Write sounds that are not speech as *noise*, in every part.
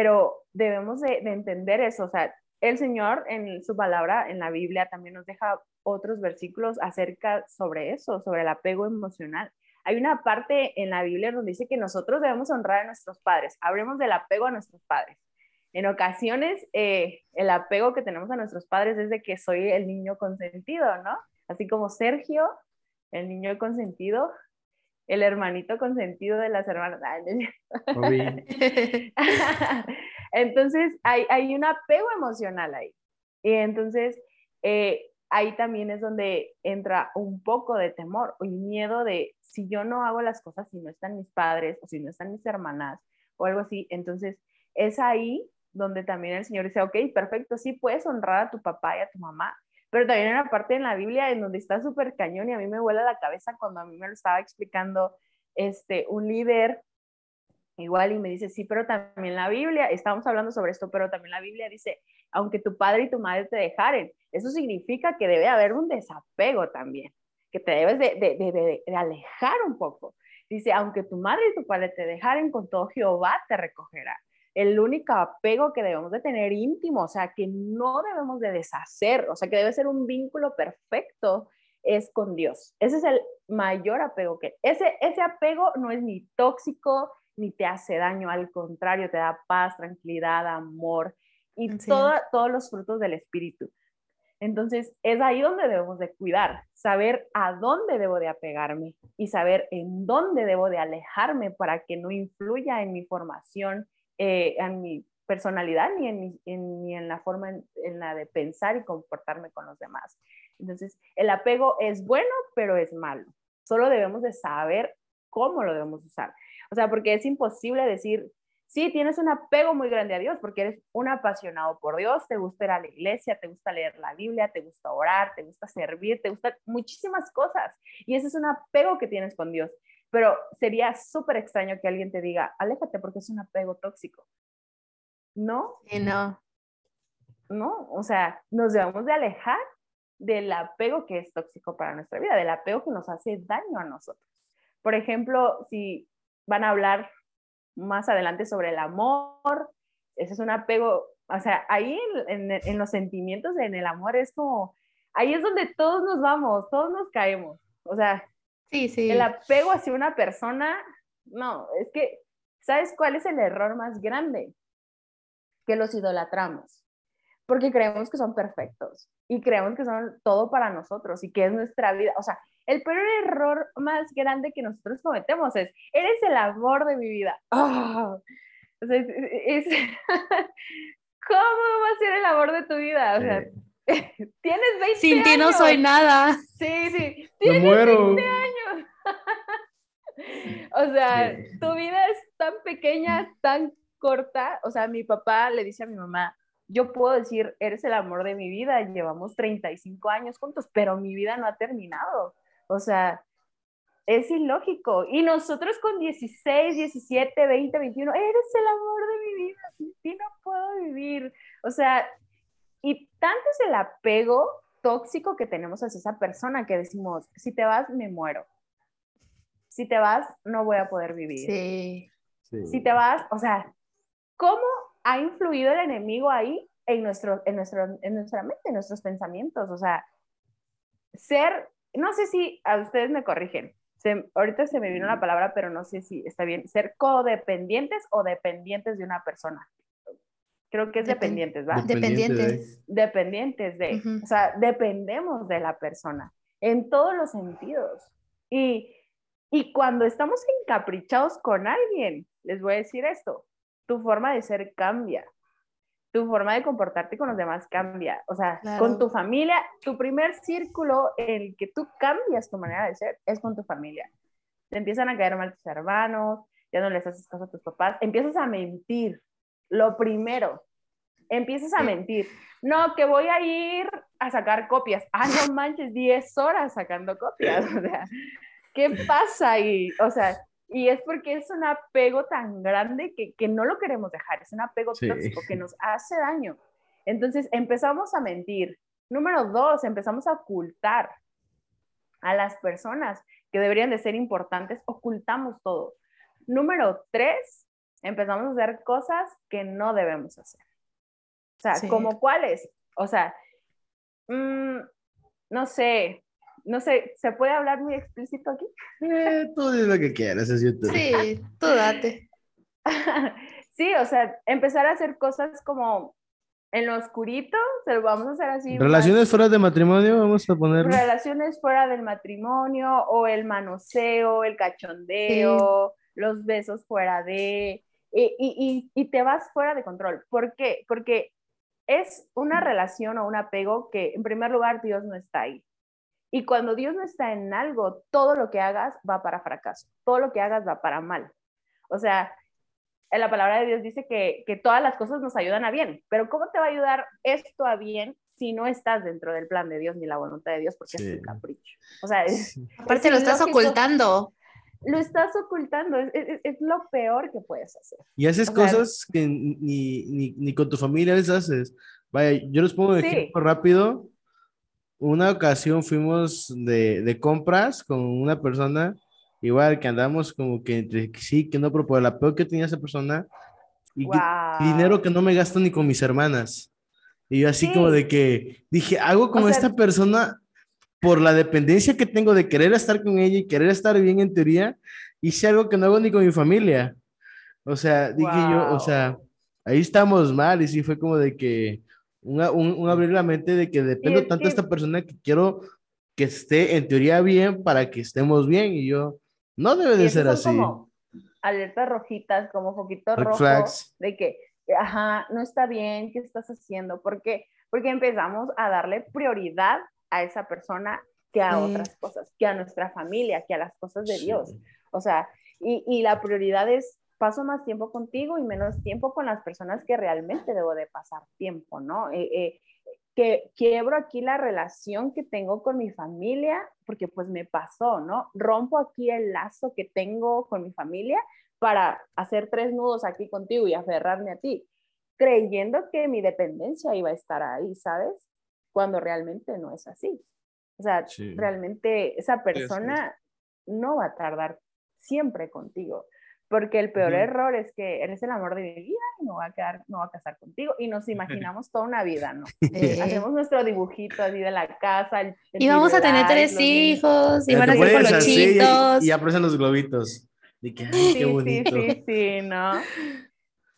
pero debemos de, de entender eso, o sea, el Señor en su palabra, en la Biblia, también nos deja otros versículos acerca sobre eso, sobre el apego emocional. Hay una parte en la Biblia donde dice que nosotros debemos honrar a nuestros padres. Hablemos del apego a nuestros padres. En ocasiones, eh, el apego que tenemos a nuestros padres es de que soy el niño consentido, ¿no? Así como Sergio, el niño consentido, el hermanito consentido de las hermanas. *laughs* entonces, hay, hay, un apego emocional ahí. Y entonces, eh, ahí también es donde entra un poco de temor o miedo de si yo no hago las cosas, si no están mis padres o si no están mis hermanas o algo así. Entonces, es ahí donde también el Señor dice, ok, perfecto, sí puedes honrar a tu papá y a tu mamá, pero también hay una parte en la Biblia en donde está súper cañón y a mí me vuela la cabeza cuando a mí me lo estaba explicando este, un líder igual y me dice, sí, pero también la Biblia, estamos hablando sobre esto, pero también la Biblia dice, aunque tu padre y tu madre te dejaren, eso significa que debe haber un desapego también, que te debes de, de, de alejar un poco. Dice, aunque tu madre y tu padre te dejaren, con todo Jehová te recogerá el único apego que debemos de tener íntimo, o sea, que no debemos de deshacer, o sea, que debe ser un vínculo perfecto, es con Dios. Ese es el mayor apego que, ese, ese apego no es ni tóxico, ni te hace daño, al contrario, te da paz, tranquilidad, amor y todos los frutos del Espíritu. Entonces, es ahí donde debemos de cuidar, saber a dónde debo de apegarme y saber en dónde debo de alejarme para que no influya en mi formación eh, en mi personalidad ni en, ni en la forma en, la de pensar y comportarme con los demás. Entonces, el apego es bueno, pero es malo. Solo debemos de saber cómo lo debemos usar. O sea, porque es imposible decir, sí, tienes un apego muy grande a Dios porque eres un apasionado por Dios, te gusta ir a la iglesia, te gusta leer la Biblia, te gusta orar, te gusta servir, te gusta muchísimas cosas. Y ese es un apego que tienes con Dios. Pero sería súper extraño que alguien te diga, aléjate porque es un apego tóxico. ¿No? Sí, no. No, o sea, nos debemos de alejar del apego que es tóxico para nuestra vida, del apego que nos hace daño a nosotros. Por ejemplo, si van a hablar más adelante sobre el amor, ese es un apego, o sea, ahí en, en, los sentimientos, en el amor, es como, ahí es donde todos nos vamos, todos nos caemos. O sea, Sí, sí. El apego hacia una persona, no, es que, ¿sabes cuál es el error más grande? Que los idolatramos, porque creemos que son perfectos y creemos que son todo para nosotros y que es nuestra vida. O sea, el peor error más grande que nosotros cometemos es, eres el amor de mi vida. ¡Ah! O sea, es, *laughs* ¿cómo va a ser el amor de tu vida? O sea, *laughs* tienes 20 Sin ti no soy nada. Sí, sí. Tienes 20 años. *laughs* o sea, tu vida es tan pequeña, tan corta. O sea, mi papá le dice a mi mamá, yo puedo decir, eres el amor de mi vida, llevamos 35 años juntos, pero mi vida no ha terminado. O sea, es ilógico. Y nosotros con 16, 17, 20, 21, eres el amor de mi vida, sin ti no puedo vivir. O sea, y tanto es el apego tóxico que tenemos hacia esa persona que decimos, si te vas, me muero. Si te vas, no voy a poder vivir. Sí. Si te vas, o sea, ¿cómo ha influido el enemigo ahí en, nuestro, en, nuestro, en nuestra mente, en nuestros pensamientos? O sea, ser, no sé si a ustedes me corrigen, ahorita se me vino la palabra, pero no sé si está bien, ser codependientes o dependientes de una persona creo que es dependientes, ¿va? Dependientes. Dependientes de, o sea, dependemos de la persona en todos los sentidos. Y, y cuando estamos encaprichados con alguien, les voy a decir esto, tu forma de ser cambia, tu forma de comportarte con los demás cambia. O sea, con tu familia, tu primer círculo en el que tú cambias tu manera de ser es con tu familia. Te empiezan a caer mal tus hermanos, ya no les haces caso a tus papás, empiezas a mentir, lo primero, empiezas a mentir. No, que voy a ir a sacar copias. Ah, no manches, 10 horas sacando copias. *laughs* O sea, ¿qué pasa ahí? O sea, y es porque es un apego tan grande que, que no lo queremos dejar. Es un apego tóxico que nos hace daño. Entonces empezamos a mentir. Número dos, empezamos a ocultar a las personas que deberían de ser importantes. Ocultamos todo. Número tres, empezamos a hacer cosas que no debemos hacer. O sea, ¿como cuáles? O sea, mm, no sé, no sé, ¿se puede hablar muy explícito aquí? Eh, tú dices lo que quieras, es YouTube. Sí, tú date. *laughs* sí, o sea, empezar a hacer cosas como en lo oscurito, se lo vamos a hacer así. Relaciones fuera de matrimonio, vamos a poner. Relaciones fuera del matrimonio, o el manoseo, el cachondeo, los besos fuera de. Y, y, y, te vas fuera de control. ¿Por qué? Porque es una relación o un apego que, en primer lugar, Dios no está ahí. Y cuando Dios no está en algo, todo lo que hagas va para fracaso, todo lo que hagas va para mal. O sea, en la palabra de Dios dice que, que todas las cosas nos ayudan a bien, pero ¿cómo te va a ayudar esto a bien si no estás dentro del plan de Dios ni la voluntad de Dios porque es un capricho? O sea, aparte lo estás ocultando. Lo estás ocultando, es, es, lo peor que puedes hacer. Y haces cosas que ni, ni, ni, con tu familia les haces. Vaya, yo les pongo un ejemplo rápido una ocasión fuimos de, de, compras con una persona, igual que andamos como que entre sí, que no, pero por el apego que tenía esa persona, y dinero que no me gasto ni con mis hermanas. Y yo así como de que dije, hago con esta persona por la dependencia que tengo de querer estar con ella y querer estar bien en teoría, hice algo que no hago ni con mi familia. O sea, dije yo, o sea, ahí estamos mal y sí fue como de que un, abrir la mente de que dependo tanto de esta persona que quiero que esté en teoría bien para que estemos bien y yo, no debe de ser así. Como alertas rojitas, como foquitos rojos, de que, ajá, no está bien, ¿qué estás haciendo? ¿Por qué? Porque empezamos a darle prioridad a esa persona que a otras cosas, que a nuestra familia, que a las cosas de Dios. O sea, y, y la prioridad es paso más tiempo contigo y menos tiempo con las personas que realmente debo de pasar tiempo, ¿no? Eh, eh, que quiebro aquí la relación que tengo con mi familia, porque pues me pasó, ¿no? Rompo aquí el lazo que tengo con mi familia para hacer tres nudos aquí contigo y aferrarme a ti, creyendo que mi dependencia iba a estar ahí, ¿sabes? Cuando realmente no es así. O sea, realmente esa persona no va a tardar siempre contigo porque el peor error es que eres el amor de mi vida y no va a quedar, no va a casar contigo y nos imaginamos toda una vida, ¿no? *laughs* Eh, hacemos nuestro dibujito así de la casa. y vamos a tener tres hijos y van a ser colochitos. Y, y aparecen los globitos. sí, Sí, sí, sí, ¿no?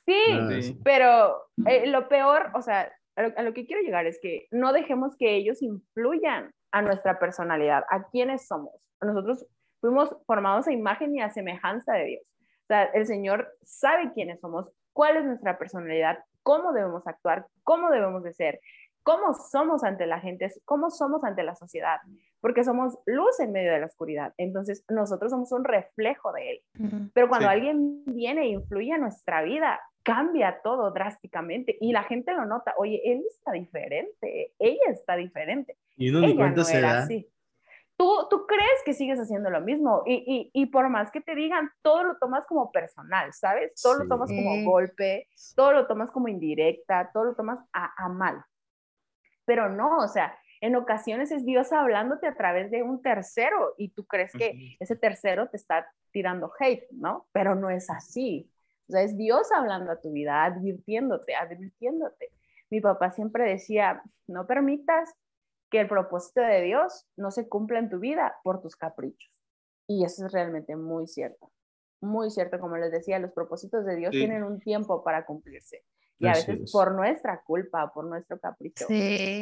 Sí, pero eh, lo peor, o sea, a lo, que quiero llegar es que no dejemos que ellos influyan a nuestra personalidad, a quiénes somos. Nosotros fuimos formados a imagen y a semejanza de Dios el Señor sabe quiénes somos, cuál es nuestra personalidad, cómo debemos actuar, cómo debemos de ser, cómo somos ante la gente, cómo somos ante la sociedad, porque somos luz en medio de la oscuridad. Entonces, nosotros somos un reflejo de Él. Pero cuando alguien viene e influye en nuestra vida, cambia todo drásticamente y la gente lo nota. Oye, él está diferente, ella está diferente. Y uno ni cuenta se da. Así tú, crees que sigues haciendo lo mismo y, por más que te digan, todo lo tomas como personal, ¿sabes? Todo lo tomas como golpe, todo lo tomas como indirecta, todo lo tomas a, mal. Pero no, o sea, en ocasiones es Dios hablándote a través de un tercero y tú crees que ese tercero te está tirando hate, ¿no? Pero no es así. O sea, es Dios hablando a tu vida, advirtiéndote, advirtiéndote. Mi papá siempre decía, no permitas que el propósito de Dios no se cumpla en tu vida por tus caprichos. Y eso es realmente muy cierto. Muy cierto, como les decía, los propósitos de Dios tienen un tiempo para cumplirse. Y a veces por nuestra culpa, por nuestro capricho,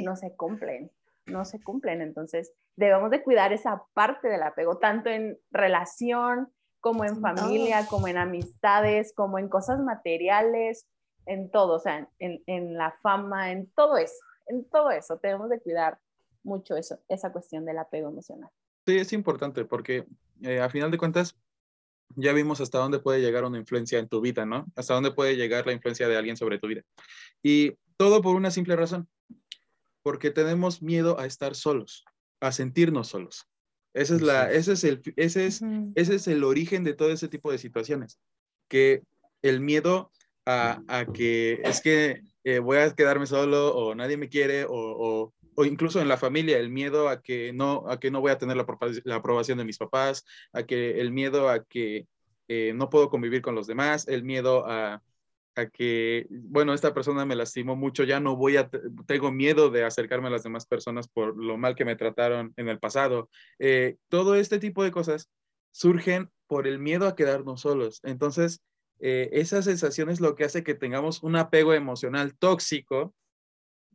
no se cumplen, no se cumplen. Entonces, debemos de cuidar esa parte del apego, tanto en relación como en familia, como en amistades, como en cosas materiales, en todo, o sea, en, en la fama, en todo eso, en todo eso, debemos de cuidar mucho eso, esa cuestión del apego emocional. Sí, es importante porque eh, a final de cuentas ya vimos hasta dónde puede llegar una influencia en tu vida, ¿no? Hasta dónde puede llegar la influencia de alguien sobre tu vida. Y todo por una simple razón, porque tenemos miedo a estar solos, a sentirnos solos. Ese es, la, ese es, el, ese es, ese es el origen de todo ese tipo de situaciones, que el miedo a, a que es que eh, voy a quedarme solo o nadie me quiere o, o incluso en la familia, el miedo a que no, a que no voy a tener la, aprobación de mis papás, a que el miedo a que eh, no puedo convivir con los demás, el miedo a, a, que, bueno, esta persona me lastimó mucho, ya no voy a, tengo miedo de acercarme a las demás personas por lo mal que me trataron en el pasado. Eh, todo este tipo de cosas surgen por el miedo a quedarnos solos. Entonces, eh, esa sensación es lo que hace que tengamos un apego emocional tóxico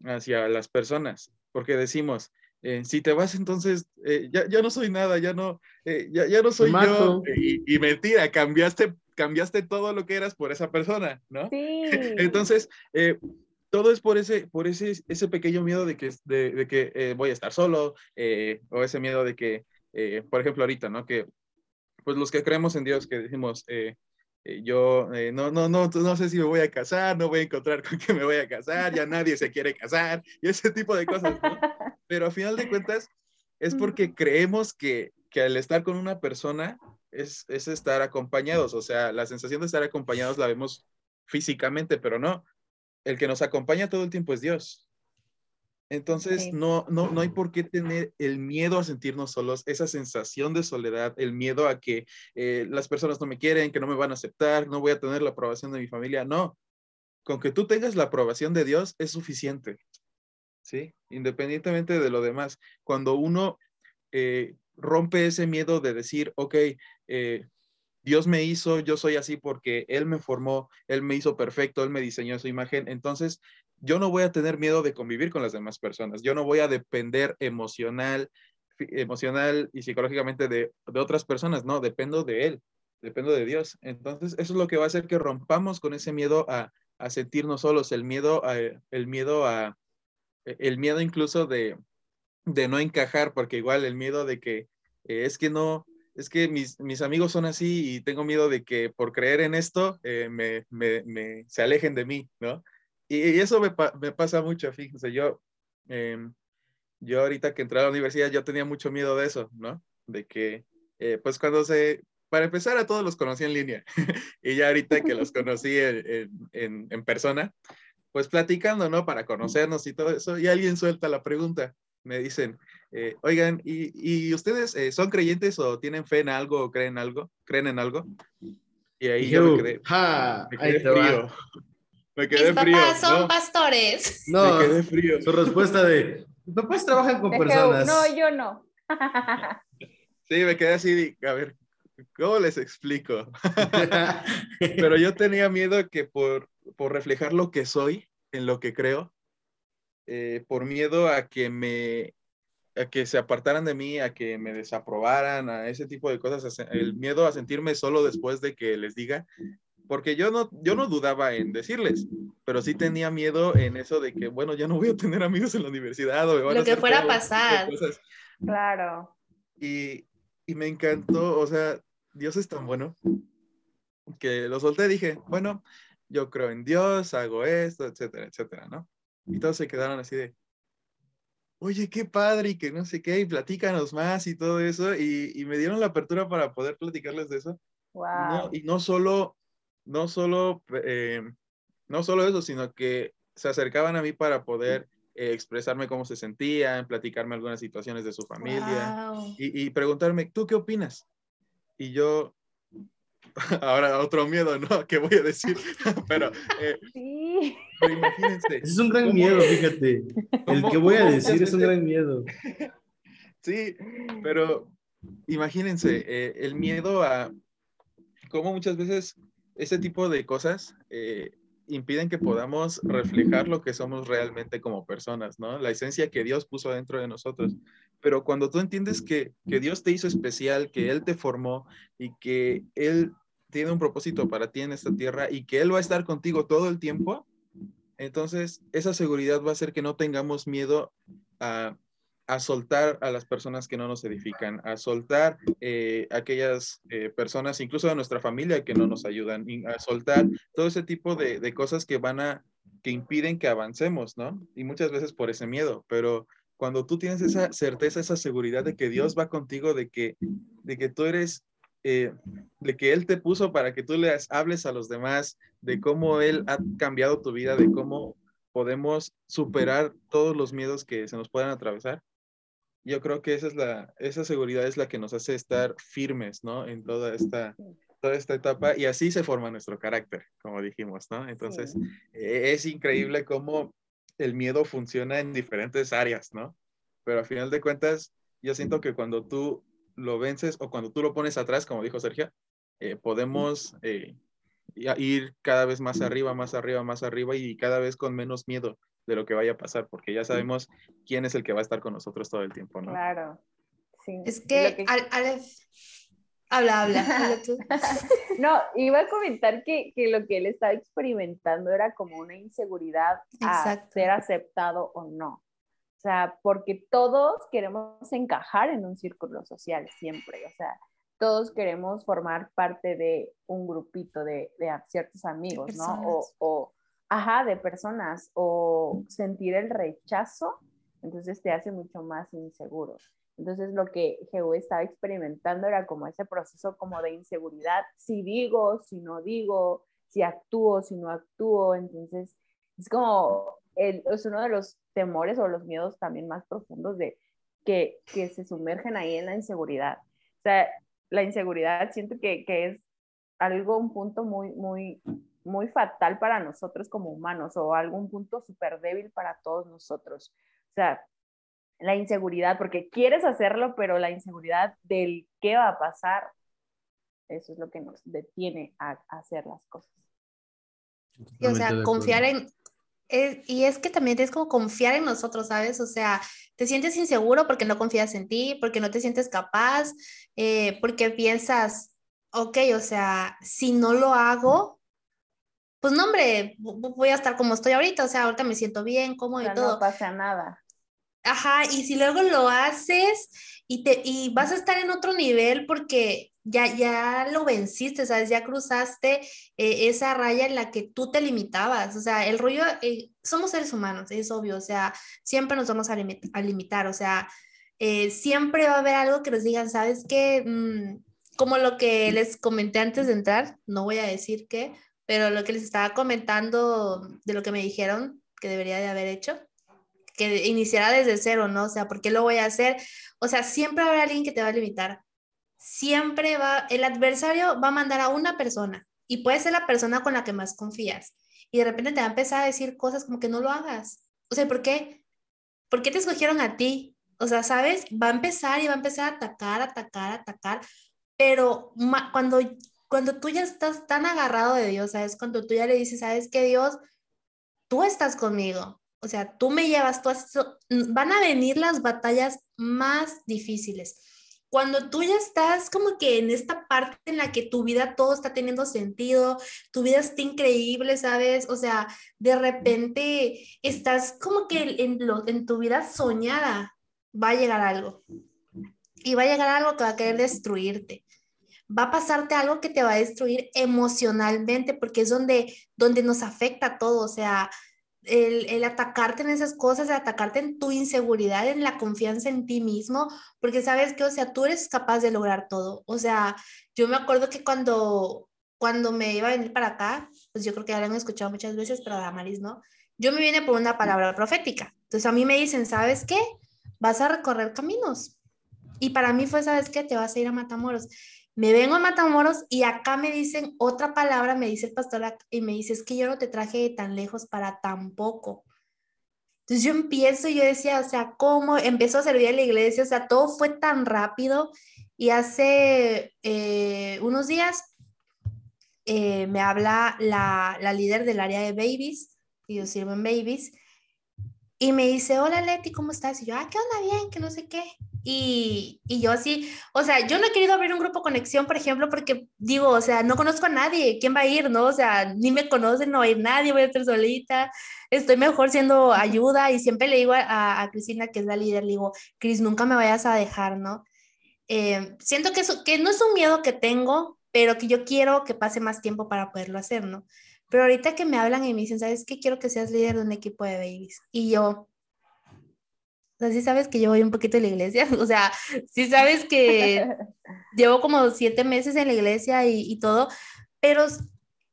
hacia las personas, porque decimos, eh, si te vas entonces, eh, ya, ya, no soy nada, ya no, eh, ya, ya, no soy yo. Y, y, mentira, cambiaste, cambiaste todo lo que eras por esa persona, ¿no? Sí. *laughs* Entonces, todo es por ese, por ese, ese pequeño miedo de que, de, de que voy a estar solo, o ese miedo de que, por ejemplo, ahorita, ¿no? Que, pues los que creemos en Dios, que decimos, eh, yo eh, no, no, no, no sé si me voy a casar, no voy a encontrar con quién me voy a casar, ya nadie se quiere casar y ese tipo de cosas, ¿no? *laughs* Pero a final de cuentas es porque creemos que, que al estar con una persona es, es estar acompañados, o sea, la sensación de estar acompañados la vemos físicamente, pero no, el que nos acompaña todo el tiempo es Dios. Entonces, no, no, no hay por qué tener el miedo a sentirnos solos, esa sensación de soledad, el miedo a que eh, las personas no me quieren, que no me van a aceptar, no voy a tener la aprobación de mi familia. No, con que tú tengas la aprobación de Dios es suficiente, ¿sí? Independientemente de lo demás. Cuando uno eh, rompe ese miedo de decir, ok, eh, Dios me hizo, yo soy así porque Él me formó, Él me hizo perfecto, Él me diseñó su imagen. Entonces, yo no voy a tener miedo de convivir con las demás personas. Yo no voy a depender emocional, emocional y psicológicamente de, otras personas. No, dependo de Él, dependo de Dios. Entonces, eso es lo que va a hacer que rompamos con ese miedo a, sentirnos solos, el miedo a, el miedo a, el miedo incluso de, de no encajar, porque igual el miedo de que eh, es que no, es que mis, mis, amigos son así y tengo miedo de que por creer en esto eh, me, me, se alejen de mí, ¿no? Y, eso me, me, pasa mucho, fíjense, yo, eh, yo ahorita que entré a la universidad, yo tenía mucho miedo de eso, ¿no? De que, eh, pues cuando se, para empezar a todos los conocí en línea, *laughs* y ya ahorita que los conocí en, en, en, persona, pues platicando, ¿no? Para conocernos y todo eso, y alguien suelta la pregunta, me dicen, eh, oigan, ¿y, ¿y, ustedes eh, son creyentes o tienen fe en algo o creen algo? ¿Creen en algo? Y ahí yo, me quedé, ja, me quedé frío. Me quedé Mis frío. papás son pastores. No, me quedé frío. Su respuesta de, mis papás trabajan con personas. No, yo no. *laughs* sí, me quedé así, a ver, ¿cómo les explico? *laughs* Pero yo tenía miedo que por, por reflejar lo que soy, en lo que creo, eh, por miedo a que me a que se apartaran de mí, a que me desaprobaran, a ese tipo de cosas, el miedo a sentirme solo después de que les diga, porque yo no, yo no dudaba en decirles, pero sí tenía miedo en eso de que, bueno, ya no voy a tener amigos en la universidad o lo que fuera a pasar. Claro. Y, y me encantó, o sea, Dios es tan bueno que lo solté, dije, bueno, yo creo en Dios, hago esto, etcétera, etcétera, ¿no? Y todos se quedaron así de, oye, qué padre y que no sé qué, y platícanos más y todo eso. Y, y me dieron la apertura para poder platicarles de eso. Wow. y no solo, no solo, eh, no solo eso, sino que se acercaban a mí para poder eh, expresarme cómo se sentían, platicarme algunas situaciones de su familia Wow. y, y preguntarme, ¿tú qué opinas? Y yo, *laughs* ahora otro miedo, ¿no? ¿Qué voy a decir? *laughs* Pero, eh, Sí. pero imagínense. Es un gran ¿Cómo- miedo, fíjate. El que voy a decir es un gran miedo. *laughs* Sí, pero imagínense, eh, el miedo a cómo muchas veces ese tipo de cosas eh, impiden que podamos reflejar lo que somos realmente como personas, ¿no? La esencia que Dios puso dentro de nosotros. Pero cuando tú entiendes que, que Dios te hizo especial, que Él te formó y que Él tiene un propósito para ti en esta tierra y que Él va a estar contigo todo el tiempo, entonces esa seguridad va a hacer que no tengamos miedo a, a soltar a las personas que no nos edifican, a soltar eh, aquellas eh, personas, incluso de nuestra familia, que no nos ayudan, a soltar todo ese tipo de, de cosas que van a, que impiden que avancemos, ¿no? Y muchas veces por ese miedo, pero cuando tú tienes esa certeza, esa seguridad de que Dios va contigo, de que, de que tú eres, eh, de que Él te puso para que tú le hables a los demás, de cómo Él ha cambiado tu vida, de cómo podemos superar todos los miedos que se nos puedan atravesar. Yo creo que esa es la, esa seguridad es la que nos hace estar firmes, ¿no? En toda esta, toda esta etapa y así se forma nuestro carácter, como dijimos, ¿no? Entonces, e, es increíble cómo el miedo funciona en diferentes áreas, ¿no? Pero a final de cuentas, yo siento que cuando tú lo vences o cuando tú lo pones atrás, como dijo Sergio, eh, podemos eh, ir cada vez más arriba, más arriba, más arriba y cada vez con menos miedo de lo que vaya a pasar, porque ya sabemos quién es el que va a estar con nosotros todo el tiempo, ¿no? Claro. Sí. Es que, Habla, habla, *laughs* *laughs* no, iba a comentar que, que, lo que él estaba experimentando era como una inseguridad a ser aceptado o no. O sea, porque todos queremos encajar en un círculo social siempre. O sea, todos queremos formar parte de un grupito de, de ciertos amigos, ¿no? O, o, ajá, de personas. O sentir el rechazo, entonces te hace mucho más inseguro. Entonces lo que Jehú estaba experimentando era como ese proceso como de inseguridad, si digo, si no digo, si actúo, si no actúo, entonces es como, es uno de los temores o los miedos también más profundos de que, que se sumergen ahí en la inseguridad. O sea, la inseguridad siento que, que es algo, un punto muy, muy, muy fatal para nosotros como humanos o algún punto súper débil para todos nosotros. O sea, la inseguridad, porque quieres hacerlo, pero la inseguridad del qué va a pasar, eso es lo que nos detiene a, hacer las cosas. o sea, confiar en... y es que también es como confiar en nosotros, ¿sabes? O sea, te sientes inseguro porque no confías en ti, porque no te sientes capaz, eh, porque piensas, ok, o sea, si no lo hago, pues no, hombre, voy a estar como estoy ahorita, o sea, ahorita me siento bien, cómodo y todo. No pasa nada. Ajá, y si luego lo haces y, te, y vas a estar en otro nivel porque ya, ya lo venciste, ¿sabes? Ya cruzaste eh, esa raya en la que tú te limitabas. O sea, el rollo, eh, somos seres humanos, es obvio, o sea, siempre nos vamos a, limitar, o sea, eh, siempre va a haber algo que nos digan, ¿sabes qué? Mm, como lo que les comenté antes de entrar, no voy a decir qué, pero lo que les estaba comentando de lo que me dijeron que debería de haber hecho que iniciará desde cero, ¿no? O sea, ¿por qué lo voy a hacer? O sea, siempre haber alguien que te va a limitar. Siempre va, el adversario va a mandar a una persona y puede ser la persona con la que más confías. Y de repente te va a empezar a decir cosas como que no lo hagas. O sea, ¿por qué? ¿Por qué te escogieron a ti? O sea, ¿sabes? Va a empezar y va a empezar a atacar, atacar, atacar. Pero cuando, cuando tú ya estás tan agarrado de Dios, ¿sabes? Cuando tú ya le dices, ¿sabes qué, Dios? Tú estás conmigo o sea, tú me llevas, tú van a venir las batallas más difíciles. Cuando tú ya estás como que en esta parte en la que tu vida todo está teniendo sentido, tu vida está increíble, ¿sabes? O sea, de repente estás como que en, en tu vida soñada, va a llegar algo. Y va a llegar algo que va a querer destruirte va a pasarte algo que te va a destruir emocionalmente, porque es donde, donde nos afecta todo, o sea, el, atacarte en esas cosas, el atacarte en tu inseguridad, en la confianza en ti mismo, porque sabes que, o sea, tú eres capaz de lograr todo. O sea, yo me acuerdo que cuando, cuando me iba a venir para acá, pues yo creo que ya lo han escuchado muchas veces, pero a Maris no, yo me vine por una palabra profética. Entonces a mí me dicen, ¿sabes qué? Vas a recorrer caminos. Y para mí fue, ¿sabes qué? Te vas a ir a Matamoros me vengo a Matamoros y acá me dicen otra palabra, me dice el pastor y me dice, es que yo no te traje de tan lejos para tan poco. Entonces yo empiezo y yo decía, o sea, ¿cómo empezó a servir a la iglesia? O sea, todo fue tan rápido y hace eh, unos días eh, me habla la, la, líder del área de babies, y yo sirvo en babies, y me dice, hola Leti, ¿cómo estás? Y yo, ah, ¿qué onda? Bien, que no sé qué. Y, y, yo así, o sea, yo no he querido abrir un grupo conexión, por ejemplo, porque digo, o sea, no conozco a nadie, ¿quién va a ir, no? O sea, ni me conocen, no hay nadie, voy a estar solita, estoy mejor siendo ayuda y siempre le digo a, a Cristina, que es la líder, le digo, Cris, nunca me vayas a dejar, ¿no? Eh, siento que, eso, que no es un miedo que tengo, pero que yo quiero que pase más tiempo para poderlo hacer, ¿no? Pero ahorita que me hablan y me dicen, ¿sabes qué? Quiero que seas líder de un equipo de babies. Y yo, o sea, sí sabes que yo voy un poquito a la iglesia, *laughs* o sea, sí sabes que *laughs* llevo como siete meses en la iglesia y, y, todo, pero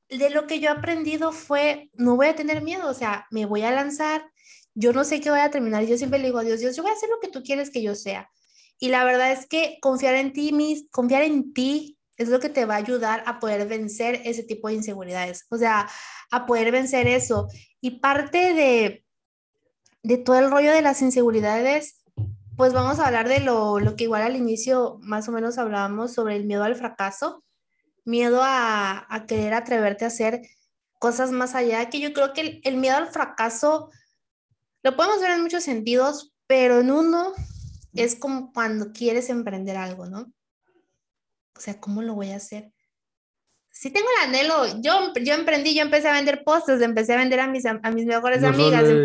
de lo que yo he aprendido fue, no voy a tener miedo, o sea, me voy a lanzar, yo no sé qué voy a terminar, yo siempre le digo a Dios, Dios, yo voy a hacer lo que tú quieres que yo sea. Y la verdad es que confiar en ti, mis, confiar en ti es lo que te va a ayudar a poder vencer ese tipo de inseguridades, o sea, a poder vencer eso. Y parte de, de todo el rollo de las inseguridades, pues vamos a hablar de lo, lo que igual al inicio más o menos hablábamos sobre el miedo al fracaso, miedo a, a querer atreverte a hacer cosas más allá, que yo creo que el, el miedo al fracaso lo podemos ver en muchos sentidos, pero en uno es como cuando quieres emprender algo, ¿no? O sea, ¿cómo lo voy a hacer? Sí tengo el anhelo, yo, yo emprendí, yo empecé a vender postres, empecé a vender a mis, a mis mejores amigas en,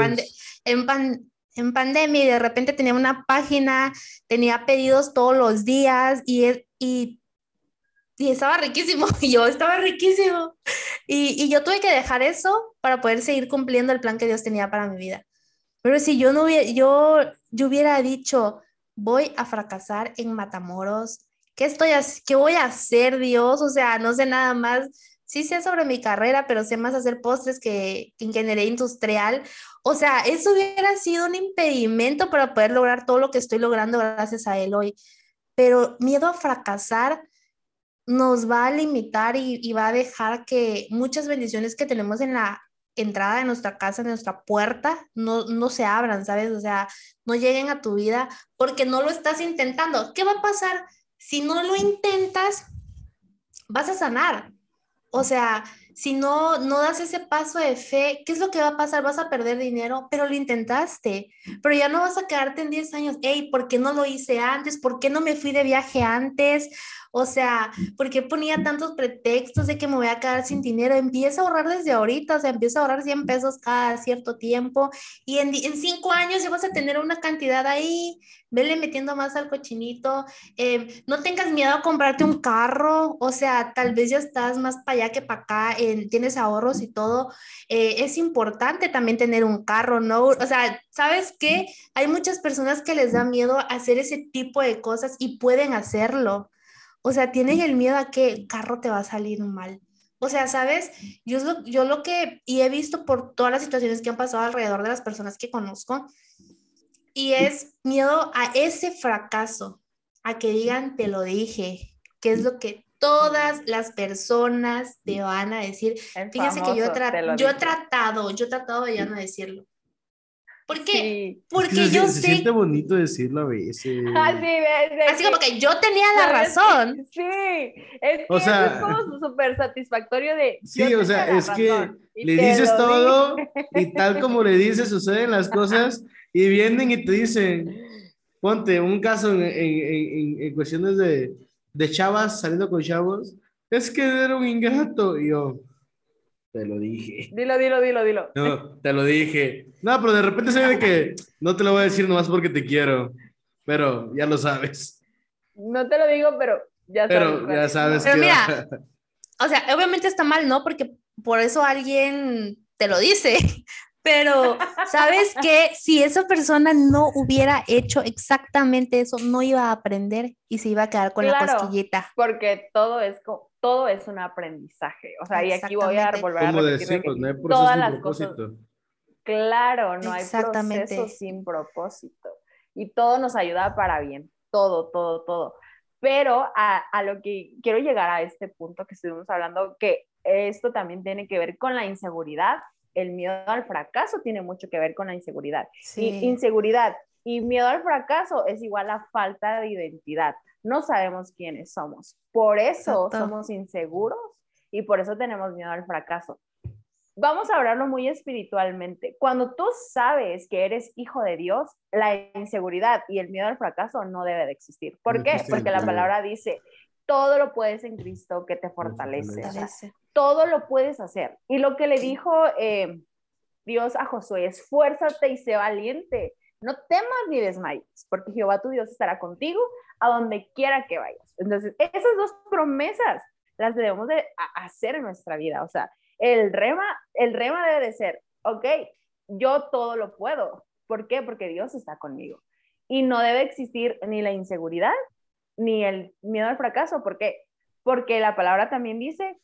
en, en pandemia y de repente tenía una página, tenía pedidos todos los días y, y, y estaba riquísimo, *laughs* y yo estaba riquísimo. Y, y, yo tuve que dejar eso para poder seguir cumpliendo el plan que Dios tenía para mi vida. Pero si yo no hubiera, yo, yo hubiera dicho, voy a fracasar en Matamoros, ¿qué, estoy, ¿qué voy a hacer, Dios? O sea, no sé nada más. Sí sé sobre mi carrera, pero sé más hacer postres que, ingeniería industrial. O sea, eso hubiera sido un impedimento para poder lograr todo lo que estoy logrando gracias a él hoy. Pero miedo a fracasar nos va a limitar y, va a dejar que muchas bendiciones que tenemos en la entrada de nuestra casa, de nuestra puerta, no, no se abran, ¿sabes? O sea, no lleguen a tu vida porque no lo estás intentando. ¿Qué va a pasar? Si no lo intentas, vas a sanar. O sea, si no, no das ese paso de fe, ¿qué es lo que va a pasar? Vas a perder dinero, pero lo intentaste, pero ya no vas a quedarte en 10 años, hey, ¿por qué no lo hice antes? ¿Por qué no me fui de viaje antes? O sea, ¿por qué ponía tantos pretextos de que me voy a quedar sin dinero? Empieza a ahorrar desde ahorita, o sea, empieza a ahorrar 100 pesos cada cierto tiempo y en, cinco años ya vas a tener una cantidad ahí, vele metiendo más al cochinito, em, no tengas miedo a comprarte un carro, o sea, tal vez ya estás más para allá que para acá, tienes ahorros y todo, eh, es importante también tener un carro, ¿no? O sea, ¿sabes qué? Hay muchas personas que les da miedo hacer ese tipo de cosas y pueden hacerlo. O sea, tienen el miedo a que el carro te va a salir mal. O sea, ¿sabes? Yo lo, yo lo que, y he visto por todas las situaciones que han pasado alrededor de las personas que conozco, y es miedo a ese fracaso, a que digan, te lo dije, que es lo que todas las personas te van a decir. Fíjense que yo, yo he tratado, yo he tratado de ya no decirlo. ¿Por qué? Porque yo se, sé. Se siente bonito decirlo a veces. *laughs* Así como que yo tenía la razón. Sí, es que o sea, es como súper satisfactorio de. Sí, o sea, es que le dices todo y *laughs* tal como le dices, suceden las cosas y vienen y te dicen, ponte un caso en, en, en, cuestiones de, de chavas saliendo con chavos, es que era un ingrato. Y yo, te lo dije. Dilo, dilo, dilo, dilo. No, te lo dije. No, pero de repente se ve que no te lo voy a decir nomás porque te quiero. Pero ya lo sabes. No te lo digo, pero ya sabes. Pero ya sabes pero mira, o sea, obviamente está mal, ¿no? Porque por eso alguien te lo dice. *laughs* Pero, ¿sabes qué? Si esa persona no hubiera hecho exactamente eso, no iba a aprender y se iba a quedar con la cosquillita. Porque todo es como todo es un aprendizaje. O sea, y aquí voy a volver a repetir no hay todas las cosas. Claro, no hay proceso sin propósito. Y todo nos ayuda para bien, todo, todo, todo. Pero a, a, lo que quiero llegar a este punto que estuvimos hablando, que esto también tiene que ver con la inseguridad. El miedo al fracaso tiene mucho que ver con la inseguridad. Sí. inseguridad y miedo al fracaso es igual a falta de identidad no sabemos quiénes somos. Por eso somos inseguros y por eso tenemos miedo al fracaso. Vamos a hablarlo muy espiritualmente. Cuando tú sabes que eres hijo de Dios, la inseguridad y el miedo al fracaso no debe de existir. ¿Por qué? Porque la palabra dice, todo lo puedes en Cristo que te fortalece. todo lo puedes hacer. Y lo que le dijo eh, Dios a Josué, esfuérzate y sé valiente. No temas ni desmayes, porque Jehová tu Dios estará contigo a donde quiera que vayas. Entonces, esas dos promesas las debemos de hacer en nuestra vida. O sea, el rema, el rema debe de ser, ok, yo todo lo puedo. ¿Por qué? Porque Dios está conmigo. Y no debe existir ni la inseguridad ni el miedo al fracaso. ¿Por qué? Porque la palabra también dice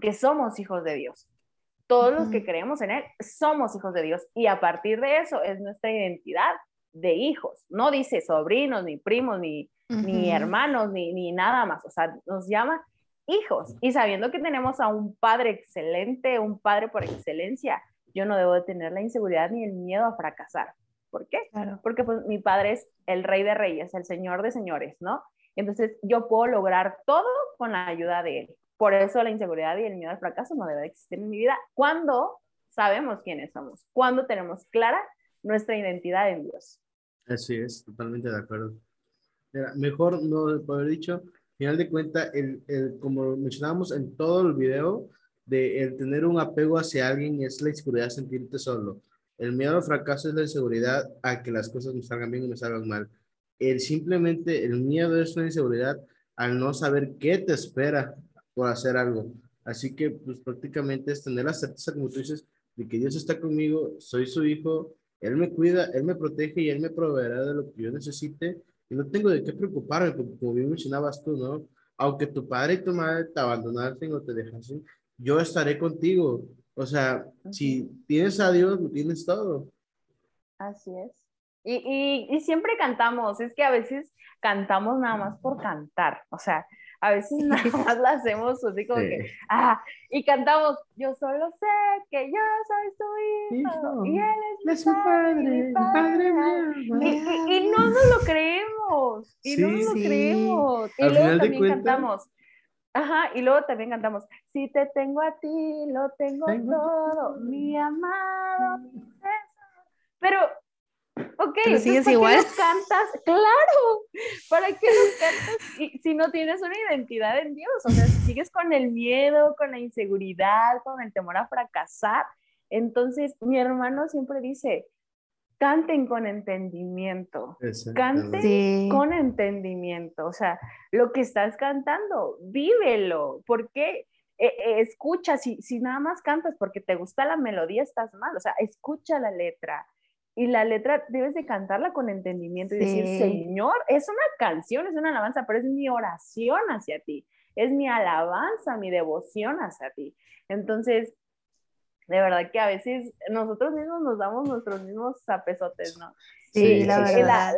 que somos hijos de Dios. Todos los que creemos en Él somos hijos de Dios y a partir de eso es nuestra identidad de hijos, no dice sobrinos, ni primos, ni, ni hermanos, ni, ni nada más, o sea, nos llama hijos y sabiendo que tenemos a un padre excelente, un padre por excelencia, yo no debo de tener la inseguridad ni el miedo a fracasar. ¿Por qué? Porque pues mi padre es el rey de reyes, el señor de señores, ¿no? Entonces yo puedo lograr todo con la ayuda de él. Por eso la inseguridad y el miedo al fracaso no debe existir en mi vida cuando sabemos quiénes somos, cuando tenemos clara nuestra identidad en Dios. Así es, totalmente de acuerdo. mejor no haber dicho, final de cuentas, el, el, como mencionábamos en todo el video, de el tener un apego hacia alguien es la inseguridad sentirte solo. El miedo al fracaso es la inseguridad a que las cosas me salgan bien o me salgan mal. El simplemente el miedo es una inseguridad al no saber qué te espera por hacer algo. Así que pues prácticamente es tener la certeza, como tú dices, de que Dios está conmigo, soy su hijo, Él me cuida, Él me protege y Él me proveerá de lo que yo necesite y no tengo de qué preocuparme, como, como bien mencionabas tú, ¿no? Aunque tu padre y tu madre te abandonasen o te dejasen, yo estaré contigo. O sea, si tienes a Dios, lo tienes todo. Así es. Y, y, y, siempre cantamos, es que a veces cantamos nada más por cantar, o sea, a veces *laughs* nada más la hacemos así como que, ah, y cantamos, yo solo sé que yo soy su hijo, y él es, mi padre, padre, y, y, no nos lo creemos, y no nos lo creemos, y luego también cantamos, Ajá, y luego también cantamos, si te tengo a ti, lo tengo, todo, mi amado. Pero, ok, ¿Pero sigues igual? cantas? *laughs* Claro, ¿para qué lo cantas si no tienes una identidad en Dios? O sea, si sigues con el miedo, con la inseguridad, con el temor a fracasar. Entonces, mi hermano siempre dice, canten con entendimiento, canten con entendimiento, o sea, lo que estás cantando, vívelo, porque eh, eh, escucha, si, si nada más cantas porque te gusta la melodía, estás mal, o sea, escucha la letra. Y la letra debes de cantarla con entendimiento y decir, Señor, es una canción, es una alabanza, pero es mi oración hacia ti, es mi alabanza, mi devoción hacia ti. Entonces, de verdad que a veces nosotros mismos nos damos nuestros mismos zapesotes, ¿no? Sí, la verdad.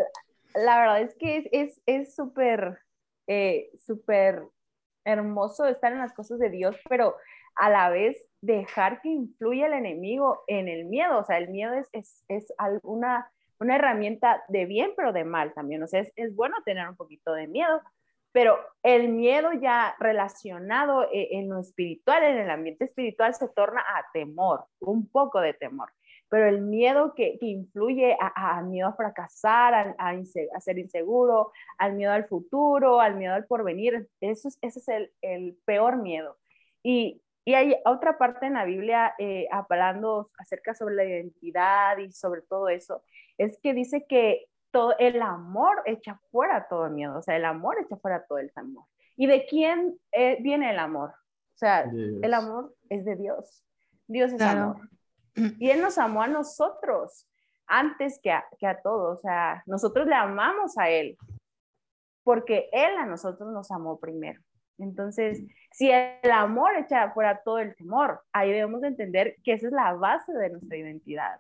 La, verdad es que es súper, es, eh, súper hermoso estar en las cosas de Dios, pero a la vez dejar que influya el enemigo en el miedo. O sea, el miedo es, es, es alguna, una herramienta de bien, pero de mal también. O sea, es, es bueno tener un poquito de miedo, pero el miedo ya relacionado eh, en lo espiritual, en el ambiente espiritual, se torna a temor, un poco de temor. Pero el miedo que, influye al miedo a fracasar, a, ser inseguro, al miedo al futuro, al miedo al porvenir, eso ese es el, peor miedo. Y, hay otra parte en la Biblia eh, hablando acerca sobre la identidad y sobre todo eso, es que dice que todo, el amor echa fuera todo el miedo, o sea, el amor echa fuera todo el temor. ¿Y de quién eh, viene el amor? O sea, el amor es de Dios. Dios es amor. Y Él nos amó a nosotros antes que a, que a todos. O sea, nosotros le amamos a Él porque Él a nosotros nos amó primero. Entonces, si el amor echa fuera todo el temor, ahí debemos entender que esa es la base de nuestra identidad.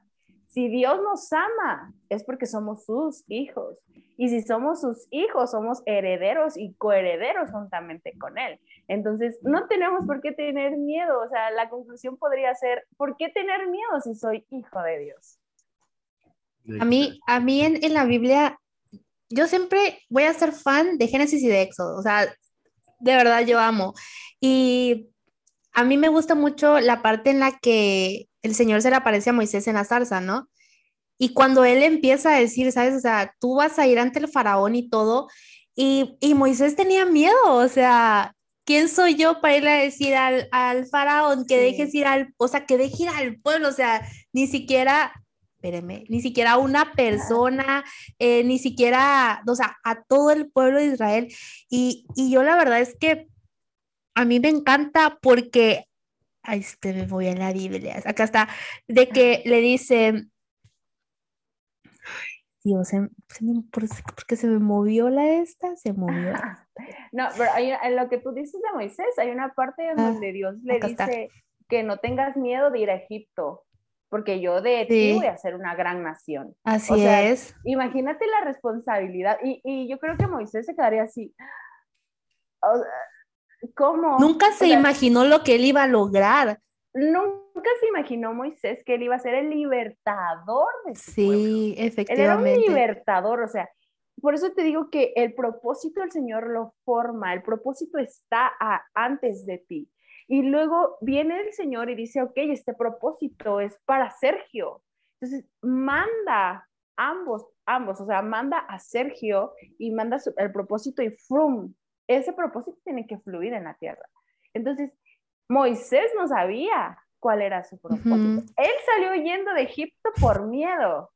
Si Dios nos ama, es porque somos sus hijos. Y si somos sus hijos, somos herederos y coherederos juntamente con Él. Entonces, no tenemos por qué tener miedo. O sea, la conclusión podría ser, ¿por qué tener miedo si soy hijo de Dios? A mí, a mí en, en la Biblia, yo siempre voy a ser fan de Génesis y de Éxodo. O sea, de verdad yo amo. Y a mí me gusta mucho la parte en la que el Señor se le aparece a Moisés en la zarza, ¿no? Y cuando él empieza a decir, ¿sabes? O sea, tú vas a ir ante el faraón y todo, y, Moisés tenía miedo, o sea, ¿quién soy yo para ir a decir al, faraón que dejes ir al, o sea, que deje ir al pueblo? O sea, ni siquiera, espérenme, ni siquiera una persona, eh, ni siquiera, o sea, a todo el pueblo de Israel. Y, y yo la verdad es que a mí me encanta porque Ay, este me voy a la Biblia. Acá está, de que le dice, Dios, se, porque se me movió la esta, se movió. No, pero en lo que tú dices de Moisés, hay una parte ah, donde Dios le dice que no tengas miedo de ir a Egipto, porque yo de ti voy a ser una gran nación. Así es. Imagínate la responsabilidad. Y, y, yo creo que Moisés se quedaría así. ¿Cómo? Nunca se imaginó lo que él iba a lograr. Nunca se imaginó Moisés que él iba a ser el libertador de su Sí, efectivamente. Él era un libertador, o sea, por eso te digo que el propósito del Señor lo forma, el propósito está antes de ti. Y luego viene el Señor y dice, ok, este propósito es para Sergio. Entonces, manda ambos, ambos, o sea, manda a Sergio y manda el propósito y frum, ese propósito tiene que fluir en la tierra. Entonces, Moisés no sabía cuál era su propósito. Él salió yendo de Egipto por miedo.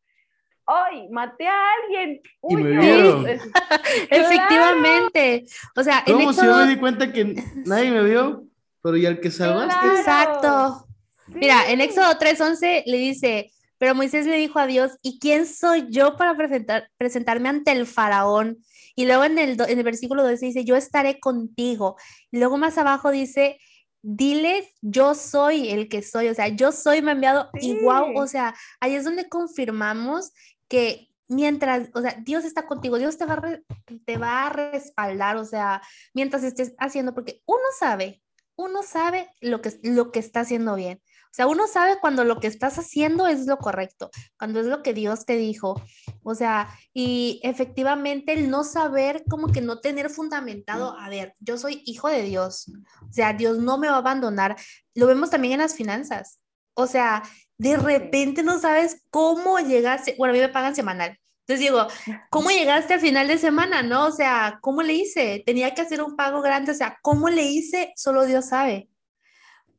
¡Ay, maté a alguien! y me vieron. *laughs* Efectivamente. O sea, ¿Cómo se me di cuenta que nadie me vio? Pero ¿y al que salvaste? Exacto. Mira, en Éxodo 3.11 le dice, pero Moisés le dijo a Dios, ¿y quién soy yo para presentar, presentarme ante el faraón? Y luego en el, en el versículo 12 dice, yo estaré contigo. Y luego más abajo dice, diles, yo soy el que soy, o sea, yo soy, me enviado, y wow, o sea, ahí es donde confirmamos que mientras, o sea, Dios está contigo, Dios te va, a te va a respaldar, o sea, mientras estés haciendo, porque uno sabe, uno sabe lo que, lo que está haciendo bien. O sea, uno sabe cuando lo que estás haciendo es lo correcto, cuando es lo que Dios te dijo. O sea, y efectivamente el no saber, como que no tener fundamentado, a ver, yo soy hijo de Dios. O sea, Dios no me va a abandonar. Lo vemos también en las finanzas. O sea, de repente no sabes cómo llegaste. Bueno, a mí me pagan semanal. Entonces digo, ¿cómo llegaste al final de semana? ¿No? O sea, ¿cómo le hice? Tenía que hacer un pago grande. O sea, ¿cómo le hice? Solo Dios sabe.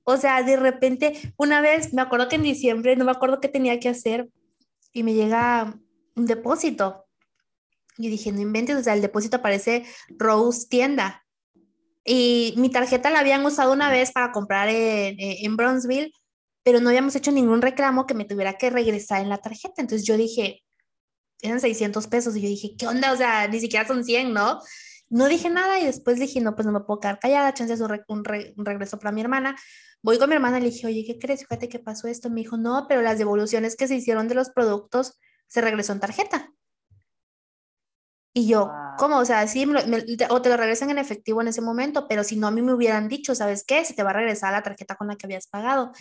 O sea, de repente, una vez, me acuerdo que en diciembre, no me acuerdo qué tenía que hacer, y me llega un depósito. Y dije, no inventes, o sea, el depósito aparece Rose Tienda. Y mi tarjeta la habían usado una vez para comprar en, en Bronzeville, pero no habíamos hecho ningún reclamo que me tuviera que regresar en la tarjeta. Entonces yo dije, eran 600 pesos. Y yo dije, ¿qué onda? O sea, ni siquiera son 100, ¿no? No dije nada y después dije, no, pues no me puedo quedar callada, chance es un, un, regreso para mi hermana. Voy con mi hermana y le dije, oye, ¿qué crees? Fíjate que pasó esto. Me dijo, no, pero las devoluciones que se hicieron de los productos se regresó en tarjeta. Y yo, ¿cómo? O sea, sí, o te lo regresan en efectivo en ese momento, pero si no, a mí me hubieran dicho, ¿sabes qué? Si te va a regresar la tarjeta con la que habías pagado.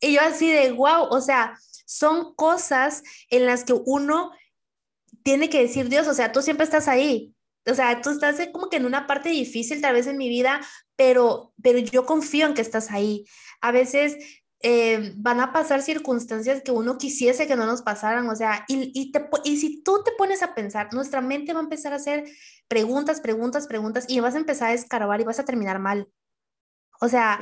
Y yo así de, wow, o sea, son cosas en las que uno tiene que decir, Dios, o sea, tú siempre estás ahí. O sea, tú estás como que en una parte difícil tal vez en mi vida, pero, pero yo confío en que estás ahí. A veces eh, van a pasar circunstancias que uno quisiese que no nos pasaran, o sea, y, y, te, y si tú te pones a pensar, nuestra mente va a empezar a hacer preguntas, preguntas, preguntas, y vas a empezar a escarbar y vas a terminar mal. O sea,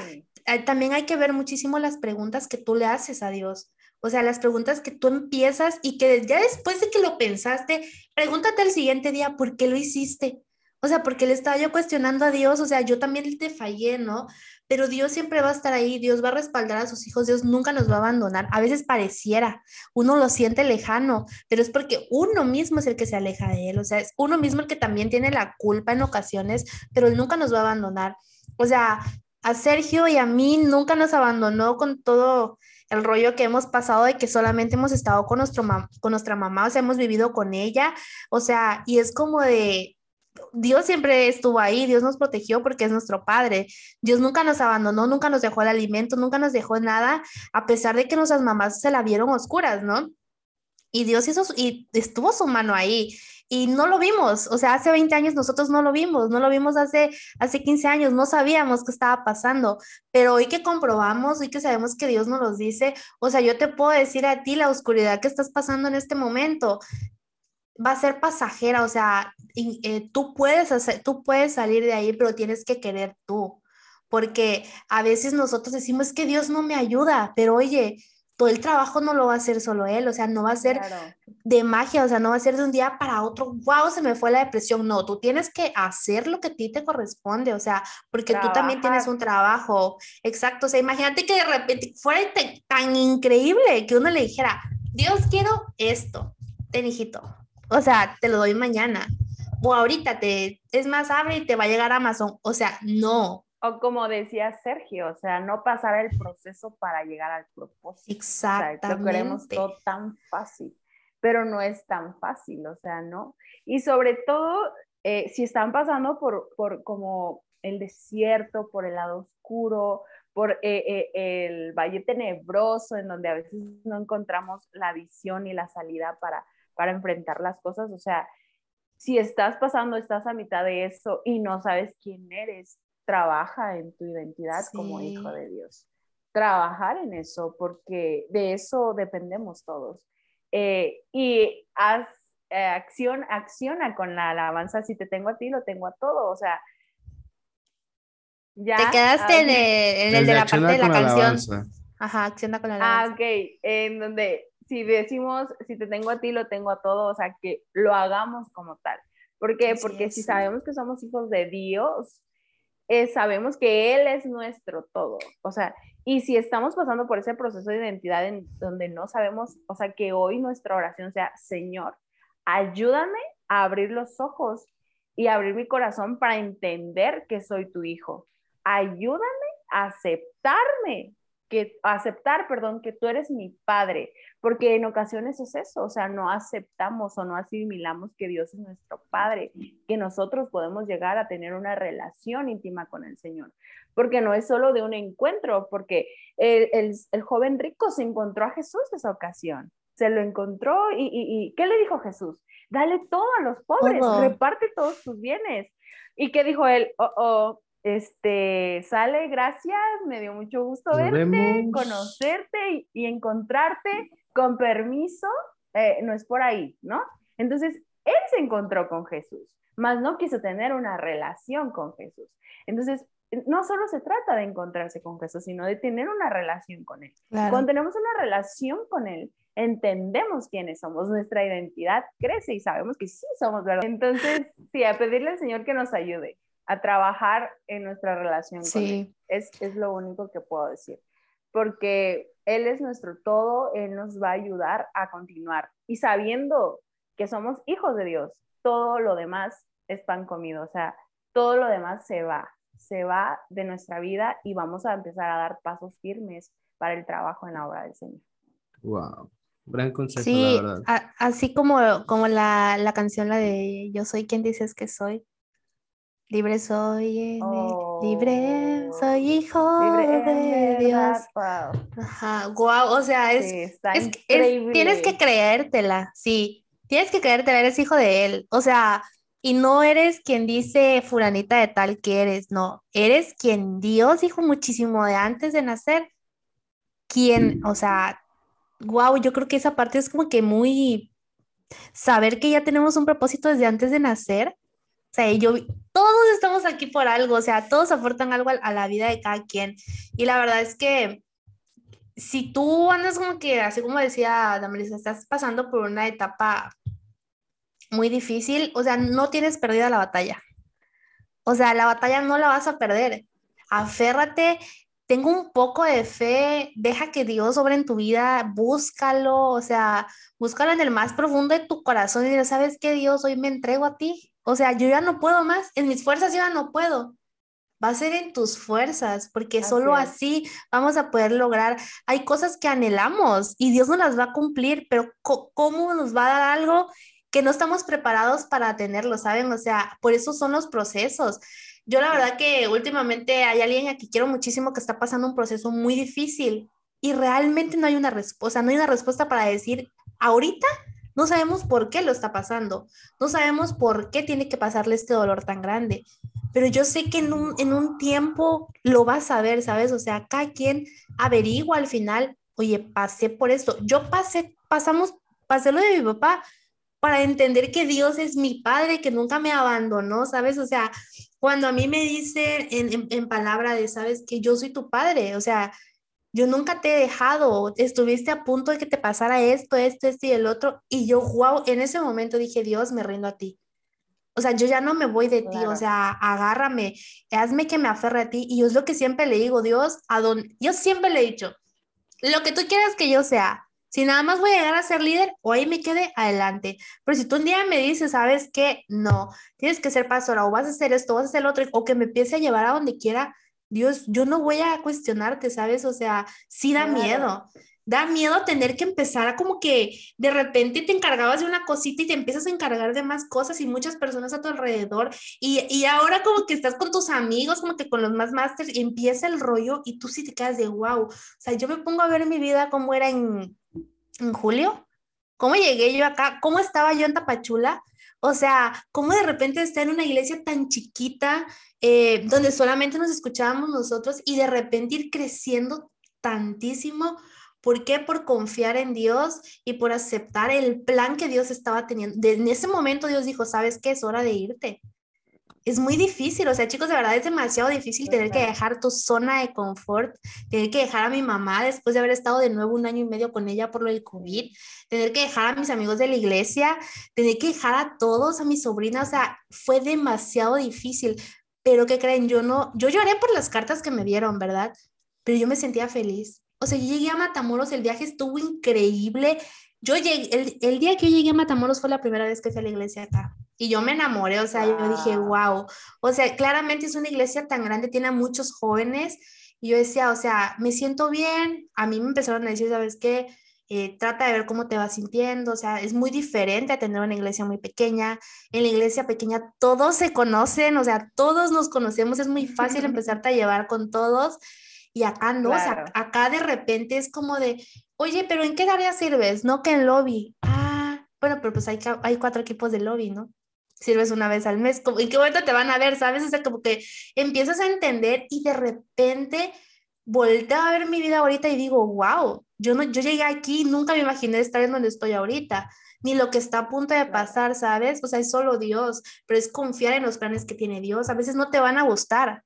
eh, también hay que ver muchísimo las preguntas que tú le haces a Dios. O sea, las preguntas que tú empiezas y que ya después de que lo pensaste, pregúntate el siguiente día, ¿por qué lo hiciste? O sea, porque le estaba yo cuestionando a Dios, o sea, yo también te fallé, ¿no? Pero Dios siempre va a estar ahí, Dios va a respaldar a sus hijos, Dios nunca nos va a abandonar. A veces pareciera, uno lo siente lejano, pero es porque uno mismo es el que se aleja de Él, o sea, es uno mismo el que también tiene la culpa en ocasiones, pero Él nunca nos va a abandonar. O sea, a Sergio y a mí nunca nos abandonó con todo el rollo que hemos pasado de que solamente hemos estado con, nuestro con nuestra mamá, o sea, hemos vivido con ella, o sea, y es como de, Dios siempre estuvo ahí, Dios nos protegió porque es nuestro Padre. Dios nunca nos abandonó, nunca nos dejó el alimento, nunca nos dejó nada, a pesar de que nuestras mamás se la vieron oscuras, ¿no? Y Dios hizo, y estuvo su mano ahí y no lo vimos, o sea, hace 20 años nosotros no lo vimos, no lo vimos hace, hace 15 años, no sabíamos qué estaba pasando, pero hoy que comprobamos, hoy que sabemos que Dios nos los dice, o sea, yo te puedo decir a ti la oscuridad que estás pasando en este momento va a ser pasajera, o sea, eh, tú puedes hacer, tú puedes salir de ahí, pero tienes que querer tú, porque a veces nosotros decimos que Dios no me ayuda, pero oye, todo el trabajo no lo va a hacer solo él, o sea, no va a ser de magia, o sea, no va a ser de un día para otro, wow, se me fue la depresión, no, tú tienes que hacer lo que a ti te corresponde, o sea, porque tú también tienes un trabajo, exacto, o sea, imagínate que de repente fuera tan increíble que uno le dijera, Dios, quiero esto, ten hijito, o sea, te lo doy mañana, o ahorita te, es más, abre y te va a llegar Amazon, o sea, no, O como decía Sergio, o sea, no pasar el proceso para llegar al propósito. Exactamente. O sea, lo queremos todo tan fácil, pero no es tan fácil, o sea, ¿no? Y sobre todo, eh, si están pasando por, por como el desierto, por el lado oscuro, por eh, eh, el valle tenebroso, en donde a veces no encontramos la visión y la salida para, para enfrentar las cosas. O sea, si estás pasando, estás a mitad de eso y no sabes quién eres, trabaja en tu identidad como hijo de Dios. Trabajar en eso, porque de eso dependemos todos. Eh, y haz acción, acciona con la alabanza. Si te tengo a ti, lo tengo a todo. O sea, te quedaste en el, de la parte de la, canción. Ajá, acciona con la ah, alabanza. Ah, ok. En donde si decimos, si te tengo a ti, lo tengo a todo, o sea, que lo hagamos como tal. ¿Por qué? Porque si sabemos que somos hijos de Dios, eh, sabemos que Él es nuestro todo. O sea, y si estamos pasando por ese proceso de identidad en donde no sabemos, o sea, que hoy nuestra oración sea, Señor, ayúdame a abrir los ojos y abrir mi corazón para entender que soy tu hijo ayúdame a aceptarme, que, aceptar, perdón, que tú eres mi padre, porque en ocasiones es eso, o sea, no aceptamos o no asimilamos que Dios es nuestro padre, que nosotros podemos llegar a tener una relación íntima con el Señor, porque no es solo de un encuentro, porque el, joven rico se encontró a Jesús esa ocasión, se lo encontró y, y, ¿qué le dijo Jesús? Dale todo a los pobres, reparte todos tus bienes. ¿Y qué dijo él? Oh, oh, este, sale, gracias, me dio mucho gusto verte, conocerte y, encontrarte con permiso, eh, no es por ahí, ¿no? Entonces, él se encontró con Jesús, mas no quiso tener una relación con Jesús. Entonces, no solo se trata de encontrarse con Jesús, sino de tener una relación con Él. Cuando tenemos una relación con Él, entendemos quiénes somos, nuestra identidad crece y sabemos que sí somos verdad. Entonces, sí, a pedirle al Señor que nos ayude a trabajar en nuestra relación con Él. Es, es lo único que puedo decir. Porque Él es nuestro todo, Él nos va a ayudar a continuar. Y sabiendo que somos hijos de Dios, todo lo demás es pan comido. O sea, todo lo demás se va, se va de nuestra vida y vamos a empezar a dar pasos firmes para el trabajo en la obra del Señor. Wow. Gran consejo, sí, la verdad. así como, como la, la canción, la de Yo soy quien dices que soy, Libre soy, libre oh. soy hijo de Dios. Ajá, wow, o sea, es, tienes que creértela, sí, tienes que creértela, eres hijo de él, o sea, y no eres quien dice furanita de tal que eres, no, eres quien Dios dijo muchísimo de antes de nacer, quien, o sea, wow, yo creo que esa parte es como que muy, saber que ya tenemos un propósito desde antes de nacer sea, yo, todos estamos aquí por algo, o sea, todos aportan algo a, la vida de cada quien. Y la verdad es que si tú andas como que, así como decía Damelisa, estás pasando por una etapa muy difícil, o sea, no tienes perdida la batalla. O sea, la batalla no la vas a perder. Aférrate, tengo un poco de fe, deja que Dios obre en tu vida, búscalo, o sea, búscalo en el más profundo de tu corazón y dile, ¿sabes qué, Dios? Hoy me entrego a ti. O sea, yo ya no puedo más, en mis fuerzas yo ya no puedo. Va a ser en tus fuerzas, porque solo así vamos a poder lograr. Hay cosas que anhelamos y Dios nos las va a cumplir, pero ¿cómo nos va a dar algo que no estamos preparados para tenerlo, ¿saben? O sea, por eso son los procesos. Yo la verdad que últimamente hay alguien a quien quiero muchísimo que está pasando un proceso muy difícil y realmente no hay una respuesta, no hay una respuesta para decir, ahorita no sabemos por qué lo está pasando, no sabemos por qué tiene que pasarle este dolor tan grande, pero yo sé que en un, tiempo lo va a saber, ¿sabes? O sea, cada quien averigua al final, oye, pasé por esto, yo pasé, pasamos, pasé lo de mi papá para entender que Dios es mi padre, que nunca me abandonó, ¿sabes? O sea, cuando a mí me dicen en, en, en palabra de, ¿sabes? Que yo soy tu padre, o sea, yo nunca te he dejado, estuviste a punto de que te pasara esto, esto, esto y el otro, y yo, wow, en ese momento dije, Dios, me rindo a ti. O sea, yo ya no me voy de ti, o sea, agárrame, hazme que me aferre a ti. Y yo es lo que siempre le digo, Dios, a don, yo siempre le he dicho, lo que tú quieras que yo sea, si nada más voy a llegar a ser líder o ahí me quede adelante. Pero si tú un día me dices, ¿sabes qué? No, tienes que ser pastora o vas a hacer esto, vas a hacer lo otro, o que me empiece a llevar a donde quiera, Dios, yo no voy a cuestionarte, ¿sabes? O sea, sí da miedo. Da miedo tener que empezar a como que de repente te encargabas de una cosita y te empiezas a encargar de más cosas y muchas personas a tu alrededor. Y, y ahora como que estás con tus amigos, como que con los más masters y empieza el rollo y tú sí te quedas de wow. O sea, yo me pongo a ver mi vida como era en, en julio, cómo llegué yo acá, cómo estaba yo en Tapachula o sea, cómo de repente está en una iglesia tan chiquita, eh, donde solamente nos escuchábamos nosotros y de repente ir creciendo tantísimo. ¿Por qué? Por confiar en Dios y por aceptar el plan que Dios estaba teniendo. en ese momento Dios dijo, ¿sabes qué? Es hora de irte es muy difícil, o sea, chicos, de verdad es demasiado difícil tener que dejar tu zona de confort, tener que dejar a mi mamá después de haber estado de nuevo un año y medio con ella por lo del COVID, tener que dejar a mis amigos de la iglesia, tener que dejar a todos, a mi sobrina, o sea, fue demasiado difícil. Pero ¿qué creen? Yo no, yo lloré por las cartas que me dieron, ¿verdad? Pero yo me sentía feliz. O sea, yo llegué a Matamoros, el viaje estuvo increíble. Yo llegué, el, el día que yo llegué a Matamoros fue la primera vez que fui a la iglesia acá. Y yo me enamoré, o sea, yo dije, wow, o sea, claramente es una iglesia tan grande, tiene a muchos jóvenes. Y yo decía, o sea, me siento bien. A mí me empezaron a decir, ¿sabes qué? Eh, trata de ver cómo te vas sintiendo, o sea, es muy diferente a tener una iglesia muy pequeña. En la iglesia pequeña todos se conocen, o sea, todos nos conocemos, es muy fácil *laughs* empezarte a llevar con todos. Y acá no, o sea, acá de repente es como de, oye, pero ¿en qué área sirves? No que en lobby. Ah, bueno, pero pues hay, hay cuatro equipos de lobby, ¿no? Sirves una vez al mes, ¿en qué momento te van a ver? ¿Sabes? O sea, como que empiezas a entender y de repente volteo a ver mi vida ahorita y digo, wow, yo, no, yo llegué aquí, nunca me imaginé estar en donde estoy ahorita, ni lo que está a punto de pasar, ¿sabes? O sea, es solo Dios, pero es confiar en los planes que tiene Dios. A veces no te van a gustar,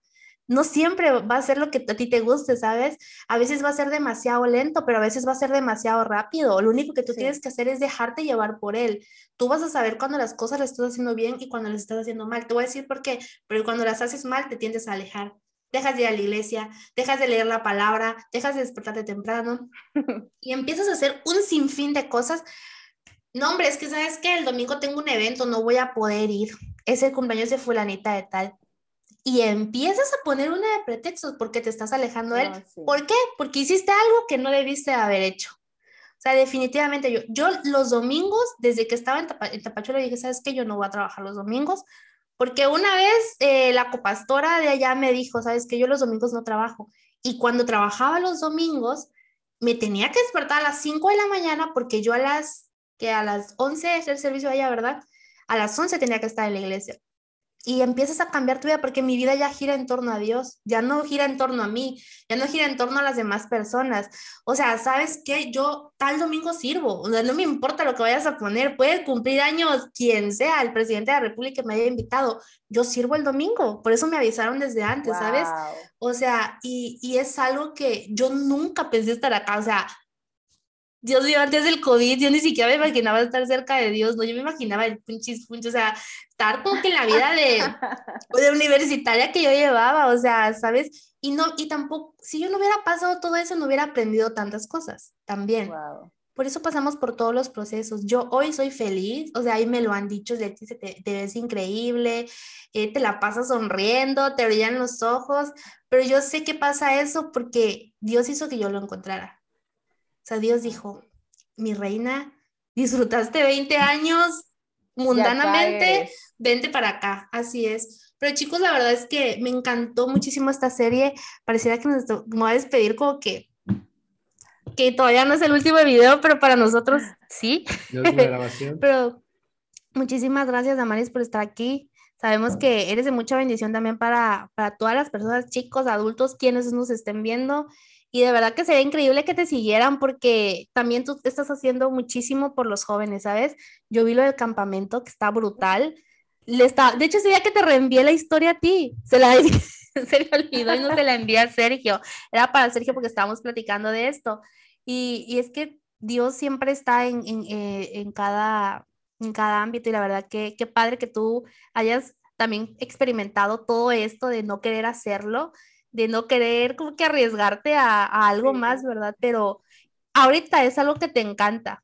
no siempre va a ser lo que a ti te guste, ¿sabes? A veces va a ser demasiado lento, pero a veces va a ser demasiado rápido. Lo único que tú tienes que hacer es dejarte llevar por él. Tú vas a saber cuando las cosas las estás haciendo bien y cuando las estás haciendo mal. Te voy a decir por qué, pero cuando las haces mal te tiendes a alejar. Dejas de ir a la iglesia, dejas de leer la palabra, dejas de despertarte temprano *laughs* y empiezas a hacer un sinfín de cosas. No, hombre, es que sabes que el domingo tengo un evento, no voy a poder ir. Es el cumpleaños de fulanita de tal y empiezas a poner una de pretextos porque te estás alejando de él. ¿Por qué? Porque hiciste algo que no debiste haber hecho. O sea, definitivamente yo, yo los domingos, desde que estaba en, Tapachula, dije, ¿sabes qué? Yo no voy a trabajar los domingos, porque una vez eh, la copastora de allá me dijo, ¿sabes qué? Yo los domingos no trabajo. Y cuando trabajaba los domingos, me tenía que despertar a las 5 de la mañana porque yo a las, que a las 11 es el servicio allá, ¿verdad? A las 11 tenía que estar en la iglesia y empiezas a cambiar tu vida porque mi vida ya gira en torno a Dios, ya no gira en torno a mí, ya no gira en torno a las demás personas. O sea, ¿sabes qué? Yo tal domingo sirvo, o sea, no me importa lo que vayas a poner, puede cumplir años quien sea, el presidente de la República me haya invitado, yo sirvo el domingo, por eso me avisaron desde antes, ¿sabes? O sea, y, y es algo que yo nunca pensé estar acá, o sea, Dios mío, antes del COVID, yo ni siquiera me imaginaba estar cerca de Dios, no, yo me imaginaba el punchis punchis, o sea, estar como que en la vida de, *laughs* de universitaria que yo llevaba, o sea, ¿sabes? Y no, y tampoco, si yo no hubiera pasado todo eso, no hubiera aprendido tantas cosas también. Por eso pasamos por todos los procesos. Yo hoy soy feliz, o sea, ahí me lo han dicho, te, te, ves increíble, eh, te la pasas sonriendo, te brillan los ojos, pero yo sé que pasa eso porque Dios hizo que yo lo encontrara sea, Dios dijo, mi reina, disfrutaste 20 años mundanamente, vente para acá, así es. Pero chicos, la verdad es que me encantó muchísimo esta serie. Pareciera que nos me voy a despedir como que que todavía no es el último video, pero para nosotros sí. *laughs* pero muchísimas gracias, Damaris, por estar aquí. Sabemos que eres de mucha bendición también para, para todas las personas, chicos, adultos, quienes nos estén viendo. Y de verdad que sería increíble que te siguieran porque también tú estás haciendo muchísimo por los jóvenes, ¿sabes? Yo vi lo del campamento que está brutal. Le está, de hecho, ese día que te reenvié la historia a ti, se la *laughs* se le olvidó y no se la envié a Sergio. Era para Sergio porque estábamos platicando de esto. Y, y es que Dios siempre está en, en, eh, en, cada, en cada ámbito y la verdad que qué padre que tú hayas también experimentado todo esto de no querer hacerlo de no querer como que arriesgarte a, algo más, ¿verdad? Pero ahorita es algo que te encanta.